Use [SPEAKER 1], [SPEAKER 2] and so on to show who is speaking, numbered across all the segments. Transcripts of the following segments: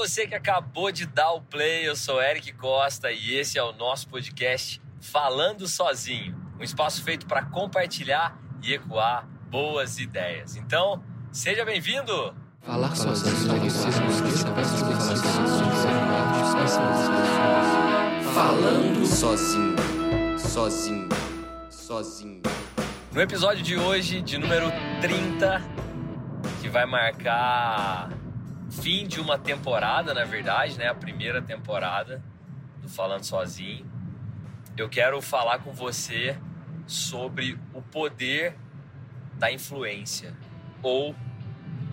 [SPEAKER 1] você que acabou de dar o play, eu sou Eric Costa e esse é o nosso podcast Falando Sozinho, um espaço feito para compartilhar e ecoar boas ideias. Então, seja bem-vindo!
[SPEAKER 2] Falar sozinho. Falando sozinho. Sozinho. Sozinho.
[SPEAKER 1] No episódio de hoje, de número 30, que vai marcar fim de uma temporada, na verdade, né? A primeira temporada do Falando Sozinho. Eu quero falar com você sobre o poder da influência ou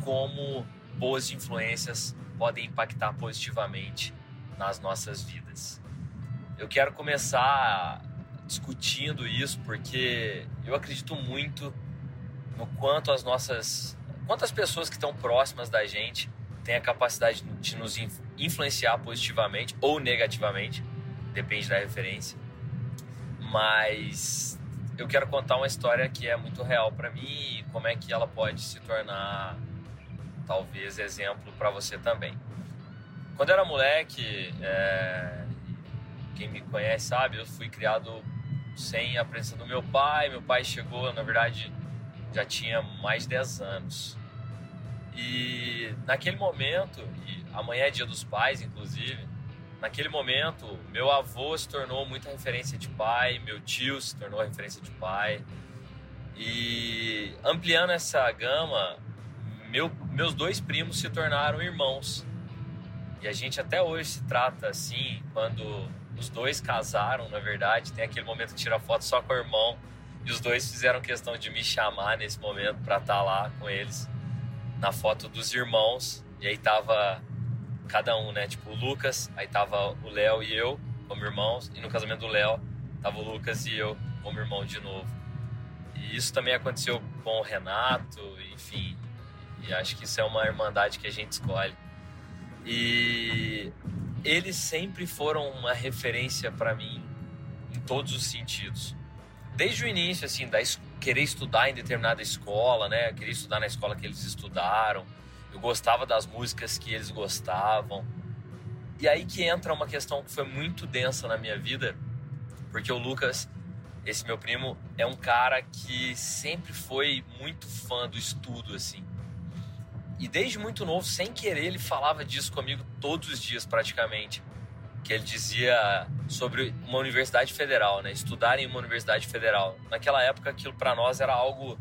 [SPEAKER 1] como boas influências podem impactar positivamente nas nossas vidas. Eu quero começar discutindo isso porque eu acredito muito no quanto as nossas quantas pessoas que estão próximas da gente tem a capacidade de nos influenciar positivamente ou negativamente, depende da referência. Mas eu quero contar uma história que é muito real para mim e como é que ela pode se tornar talvez exemplo para você também. Quando eu era moleque, é... quem me conhece sabe, eu fui criado sem a presença do meu pai. Meu pai chegou, na verdade, já tinha mais de 10 anos. E naquele momento, e amanhã é dia dos pais, inclusive, naquele momento, meu avô se tornou muita referência de pai, meu tio se tornou referência de pai. E ampliando essa gama, meu, meus dois primos se tornaram irmãos. E a gente até hoje se trata assim, quando os dois casaram, na verdade, tem aquele momento que tira foto só com o irmão. E os dois fizeram questão de me chamar nesse momento para estar tá lá com eles na foto dos irmãos. E aí tava cada um, né? Tipo, o Lucas, aí tava o Léo e eu como irmãos. E no casamento do Léo, tava o Lucas e eu como irmão de novo. E isso também aconteceu com o Renato, enfim. E acho que isso é uma irmandade que a gente escolhe. E eles sempre foram uma referência para mim em todos os sentidos. Desde o início, assim, da, querer estudar em determinada escola, né? Querer estudar na escola que eles estudaram. Eu gostava das músicas que eles gostavam. E aí que entra uma questão que foi muito densa na minha vida, porque o Lucas, esse meu primo, é um cara que sempre foi muito fã do estudo, assim. E desde muito novo, sem querer, ele falava disso comigo todos os dias, praticamente que ele dizia sobre uma universidade federal, né? Estudar em uma universidade federal. Naquela época, aquilo para nós era algo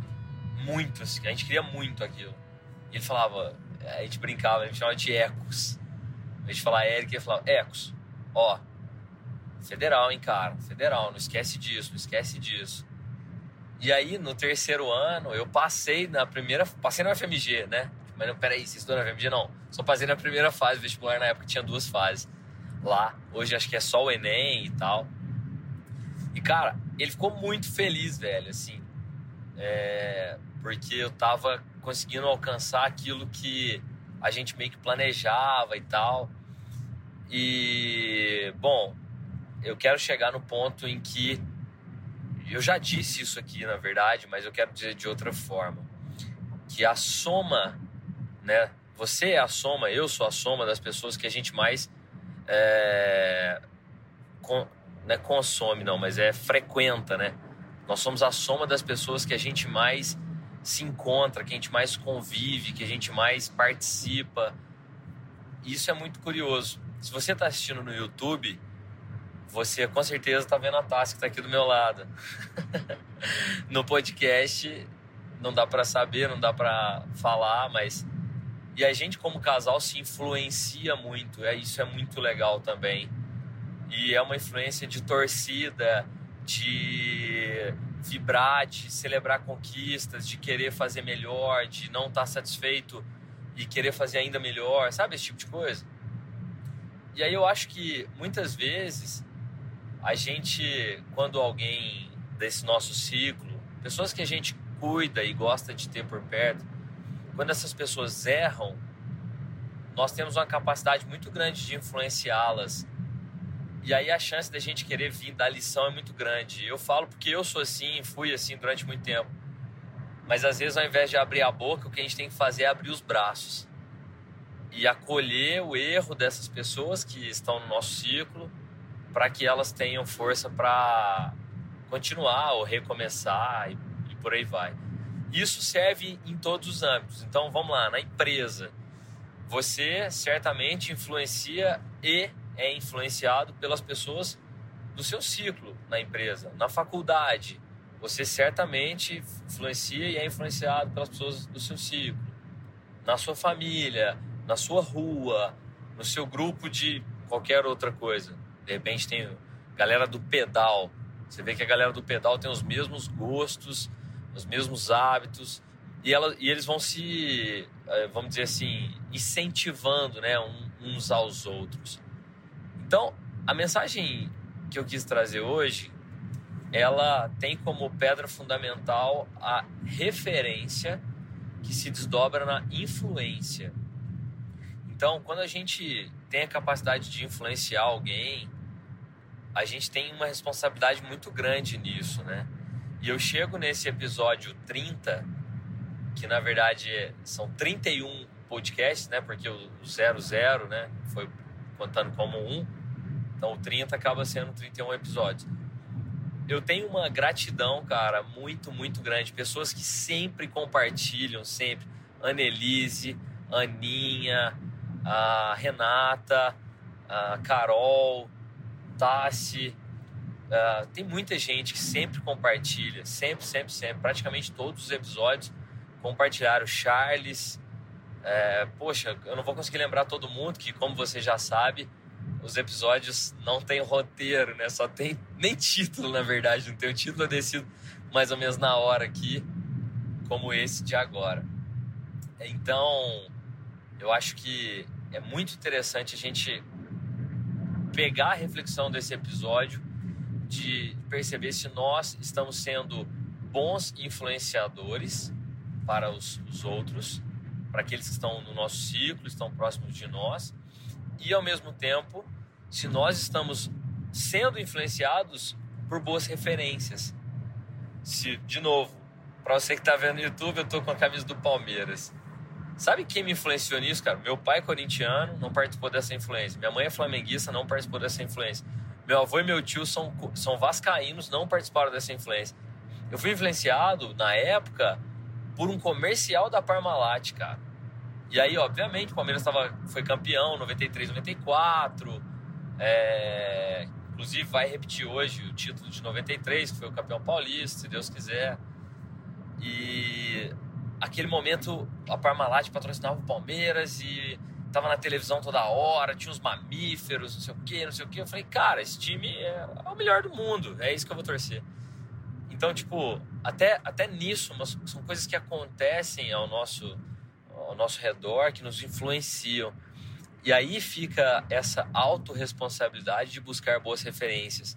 [SPEAKER 1] muito, assim, a gente queria muito aquilo. E ele falava, a gente brincava, a gente chamava de ecos. A gente falava Eric, ele falava, ecos, ó, federal, hein, cara, federal, não esquece disso, não esquece disso. E aí, no terceiro ano, eu passei na primeira, passei na FMG, né? Mas não, peraí, você estudou na FMG? Não, só passei na primeira fase vestibular, na época tinha duas fases lá. Hoje acho que é só o Enem e tal. E, cara, ele ficou muito feliz, velho, assim. É, porque eu tava conseguindo alcançar aquilo que a gente meio que planejava e tal. E, bom, eu quero chegar no ponto em que. Eu já disse isso aqui, na verdade, mas eu quero dizer de outra forma. Que a soma, né? Você é a soma, eu sou a soma das pessoas que a gente mais é, é consome, não, mas é frequenta, né? Nós somos a soma das pessoas que a gente mais se encontra, que a gente mais convive, que a gente mais participa. Isso é muito curioso. Se você está assistindo no YouTube, você com certeza está vendo a Tassi que está aqui do meu lado. no podcast não dá para saber, não dá para falar, mas e a gente, como casal, se influencia muito. É, isso é muito legal também. E é uma influência de torcida, de vibrar, de celebrar conquistas, de querer fazer melhor, de não estar tá satisfeito e querer fazer ainda melhor, sabe? Esse tipo de coisa. E aí eu acho que muitas vezes a gente, quando alguém desse nosso ciclo, pessoas que a gente cuida e gosta de ter por perto, quando essas pessoas erram, nós temos uma capacidade muito grande de influenciá-las. E aí a chance da gente querer vir dar lição é muito grande. Eu falo porque eu sou assim, fui assim durante muito tempo. Mas às vezes ao invés de abrir a boca, o que a gente tem que fazer é abrir os braços. e acolher o erro dessas pessoas que estão no nosso ciclo para que elas tenham força para continuar ou recomeçar e, e por aí vai. Isso serve em todos os âmbitos. Então vamos lá, na empresa, você certamente influencia e é influenciado pelas pessoas do seu ciclo na empresa. Na faculdade, você certamente influencia e é influenciado pelas pessoas do seu ciclo. Na sua família, na sua rua, no seu grupo de qualquer outra coisa. De repente tem galera do pedal. Você vê que a galera do pedal tem os mesmos gostos, os mesmos hábitos e, ela, e eles vão se, eh, vamos dizer assim, incentivando né, uns aos outros. Então, a mensagem que eu quis trazer hoje, ela tem como pedra fundamental a referência que se desdobra na influência. Então, quando a gente tem a capacidade de influenciar alguém, a gente tem uma responsabilidade muito grande nisso, né? E eu chego nesse episódio 30, que na verdade são 31 podcasts, né? Porque o 00, né, foi contando como um. Então o 30 acaba sendo 31 episódios. Eu tenho uma gratidão, cara, muito, muito grande. Pessoas que sempre compartilham, sempre. Annelise, Aninha, a Renata, a Carol, Tassi. Uh, tem muita gente que sempre compartilha, sempre, sempre, sempre. Praticamente todos os episódios compartilharam. Charles, é, poxa, eu não vou conseguir lembrar todo mundo, que como você já sabe, os episódios não tem roteiro, né? Só tem nem título, na verdade. Não tem o título, eu decido mais ou menos na hora aqui, como esse de agora. Então, eu acho que é muito interessante a gente pegar a reflexão desse episódio de perceber se nós estamos sendo bons influenciadores para os, os outros, para aqueles que estão no nosso ciclo, estão próximos de nós, e ao mesmo tempo, se nós estamos sendo influenciados por boas referências. Se, de novo, para você que está vendo no YouTube, eu estou com a camisa do Palmeiras. Sabe quem me influenciou nisso, cara? Meu pai é corintiano, não participou dessa influência. Minha mãe é flamenguista, não participou dessa influência. Meu avô e meu tio são, são vascaínos, não participaram dessa influência. Eu fui influenciado, na época, por um comercial da Parmalat, cara. E aí, obviamente, o Palmeiras tava, foi campeão 93, 94. É, inclusive, vai repetir hoje o título de 93, que foi o campeão paulista, se Deus quiser. E aquele momento, a Parmalat patrocinava o Palmeiras e tava na televisão toda hora, tinha uns mamíferos, não sei o que, não sei o que. Eu falei, cara, esse time é, é, o melhor do mundo, é isso que eu vou torcer. Então, tipo, até, até nisso, são coisas que acontecem ao nosso, ao nosso redor, que nos influenciam. E aí fica essa autorresponsabilidade de buscar boas referências.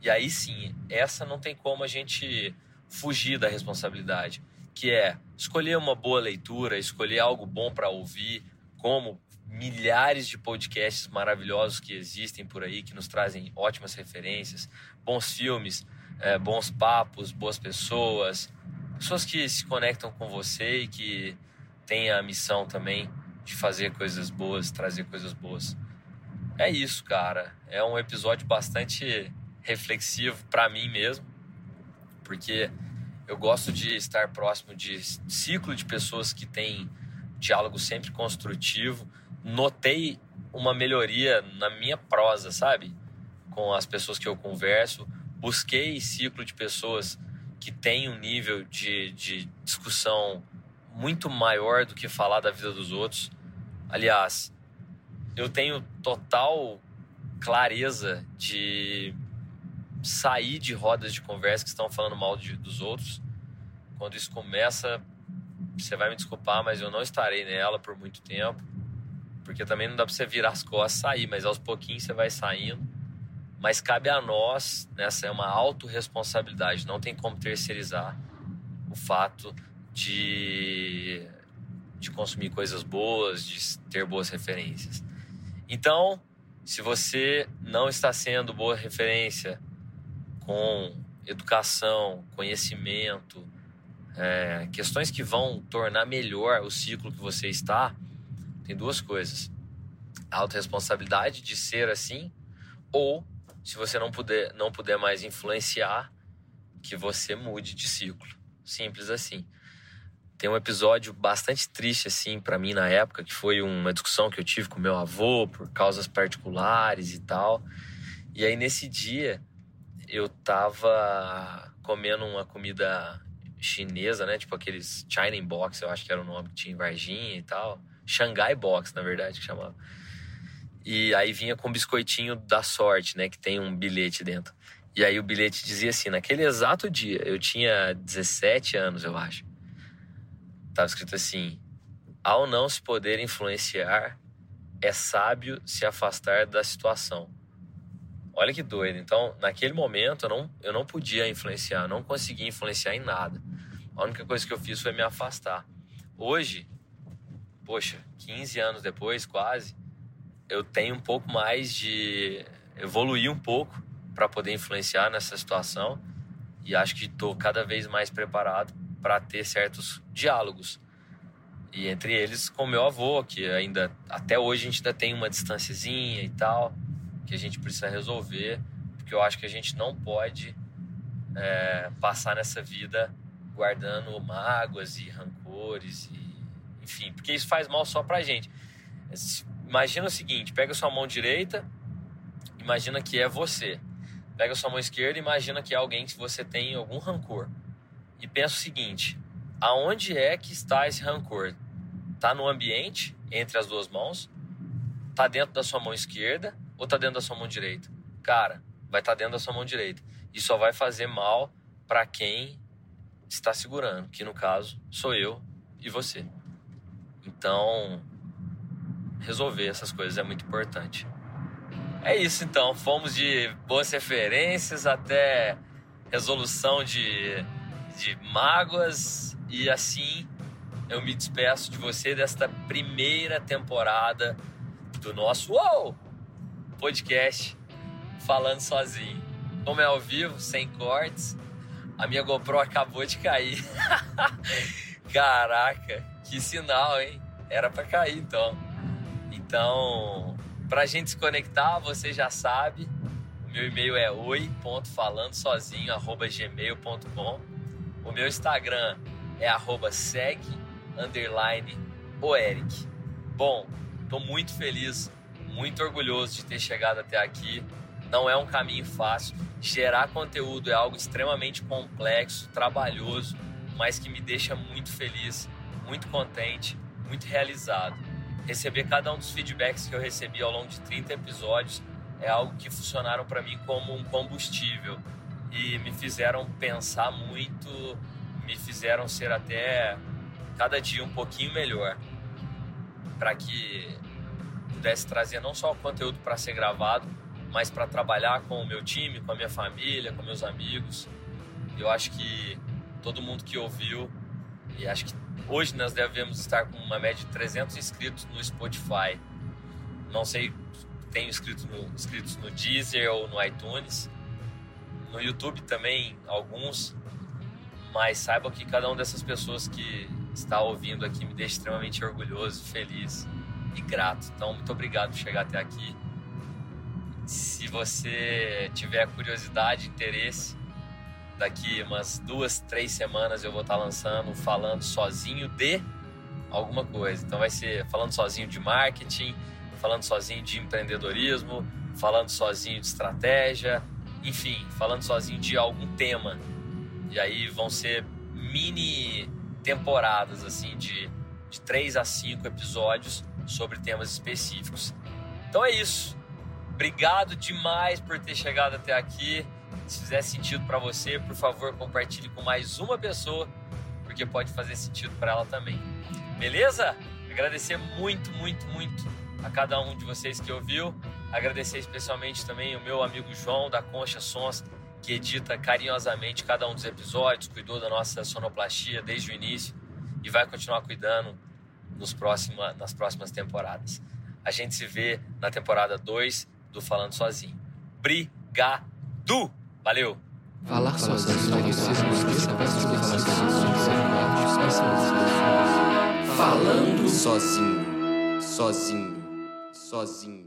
[SPEAKER 1] E aí sim, essa não tem como a gente fugir da responsabilidade, que é escolher uma boa leitura, escolher algo bom para ouvir, como milhares de podcasts maravilhosos que existem por aí, que nos trazem ótimas referências, bons filmes, é, bons papos, boas pessoas, pessoas que se conectam com você e que têm a missão também de fazer coisas boas, trazer coisas boas. É isso, cara. É um episódio bastante reflexivo para mim mesmo, porque eu gosto de estar próximo de ciclo de pessoas que têm diálogo sempre construtivo, notei uma melhoria na minha prosa, sabe? Com as pessoas que eu converso. Busquei ciclo de pessoas que têm um nível de, de discussão muito maior do que falar da vida dos outros. Aliás, eu tenho total clareza de sair de rodas de conversa que estão falando mal de, dos outros. Quando isso começa, você vai me desculpar, mas eu não estarei nela por muito tempo. Porque também não dá para você virar as costas e sair, mas aos pouquinhos você vai saindo. Mas cabe a nós, nessa é uma autorresponsabilidade, não tem como terceirizar o fato de, de consumir coisas boas, de ter boas referências. Então, se você não está sendo boa referência com educação, conhecimento, é, questões que vão tornar melhor o ciclo que você está, Tem duas coisas. A autorresponsabilidade de ser assim, ou se você não puder, não puder mais influenciar, que você mude de ciclo. Simples assim. Tem um episódio bastante triste assim para mim na época, que foi uma discussão que eu tive com meu avô por causas particulares e tal. E aí nesse dia eu tava comendo uma comida chinesa, né? Tipo aqueles China Box, eu acho que era o nome que tinha em Varginha e tal. Xangai Box, na verdade, que chamava. E aí vinha com biscoitinho da sorte, né? Que tem um bilhete dentro. E aí o bilhete dizia assim: naquele exato dia, eu tinha 17 anos, eu acho. Tava escrito assim: ao não se poder influenciar, é sábio se afastar da situação. Olha que doido. Então, naquele momento, eu não, eu não podia influenciar, não conseguia influenciar em nada. A única coisa que eu fiz foi me afastar. Hoje, poxa, 15 anos depois, quase, eu tenho um pouco mais de. evoluir um pouco para poder influenciar nessa situação e acho que estou cada vez mais preparado para ter certos diálogos. E entre eles com meu avô, que ainda até hoje a gente ainda tem uma distânciazinha e tal que a gente precisa resolver, porque eu acho que a gente não pode é, passar nessa vida guardando mágoas e rancores, e, enfim, porque isso faz mal só pra gente. Imagina o seguinte: pega sua mão direita, imagina que é você. Pega sua mão esquerda, imagina que é alguém que você tem algum rancor. E pensa o seguinte: aonde é que está esse rancor? Tá no ambiente entre as duas mãos? Tá dentro da sua mão esquerda ou tá dentro da sua mão direita? Cara, vai estar tá dentro da sua mão direita. E só vai fazer mal para quem está segurando, que no caso sou eu e você. Então, resolver essas coisas é muito importante. É isso então, fomos de boas referências até resolução de, de mágoas e assim eu me despeço de você desta primeira temporada do nosso Uou! podcast falando sozinho. Como é ao vivo, sem cortes, a minha GoPro acabou de cair. Caraca, que sinal, hein? Era para cair então. Então, pra gente se conectar, você já sabe, o meu e-mail é oi.falandosozinho@gmail.com. O meu Instagram é arroba segue underline o Eric. Bom, tô muito feliz muito orgulhoso de ter chegado até aqui. Não é um caminho fácil. Gerar conteúdo é algo extremamente complexo, trabalhoso, mas que me deixa muito feliz, muito contente, muito realizado. Receber cada um dos feedbacks que eu recebi ao longo de 30 episódios é algo que funcionaram para mim como um combustível e me fizeram pensar muito, me fizeram ser até cada dia um pouquinho melhor para que pudesse trazer não só o conteúdo para ser gravado, mas para trabalhar com o meu time, com a minha família, com meus amigos. Eu acho que todo mundo que ouviu, e acho que hoje nós devemos estar com uma média de 300 inscritos no Spotify. Não sei, tenho inscritos no, inscritos no Deezer ou no iTunes. No YouTube também alguns, mas saiba que cada uma dessas pessoas que está ouvindo aqui me deixa extremamente orgulhoso, feliz e grato. Então, muito obrigado por chegar até aqui. Se você tiver curiosidade, interesse, daqui umas duas, três semanas eu vou estar lançando, falando sozinho de alguma coisa. Então, vai ser falando sozinho de marketing, falando sozinho de empreendedorismo, falando sozinho de estratégia, enfim, falando sozinho de algum tema. E aí vão ser mini temporadas, assim, de, de três a cinco episódios sobre temas específicos. Então é isso. Obrigado demais por ter chegado até aqui. Se fizer sentido para você, por favor, compartilhe com mais uma pessoa, porque pode fazer sentido para ela também. Beleza? Agradecer muito, muito, muito a cada um de vocês que ouviu. Agradecer especialmente também o meu amigo João da Concha Sons, que edita carinhosamente cada um dos episódios, cuidou da nossa sonoplastia desde o início e vai continuar cuidando nos próxima, nas próximas temporadas. A gente se vê na temporada 2 do Falando Sozinho. Obrigado! Valeu!
[SPEAKER 2] Falar sozinho. Falando sozinho. sozinho, sozinho.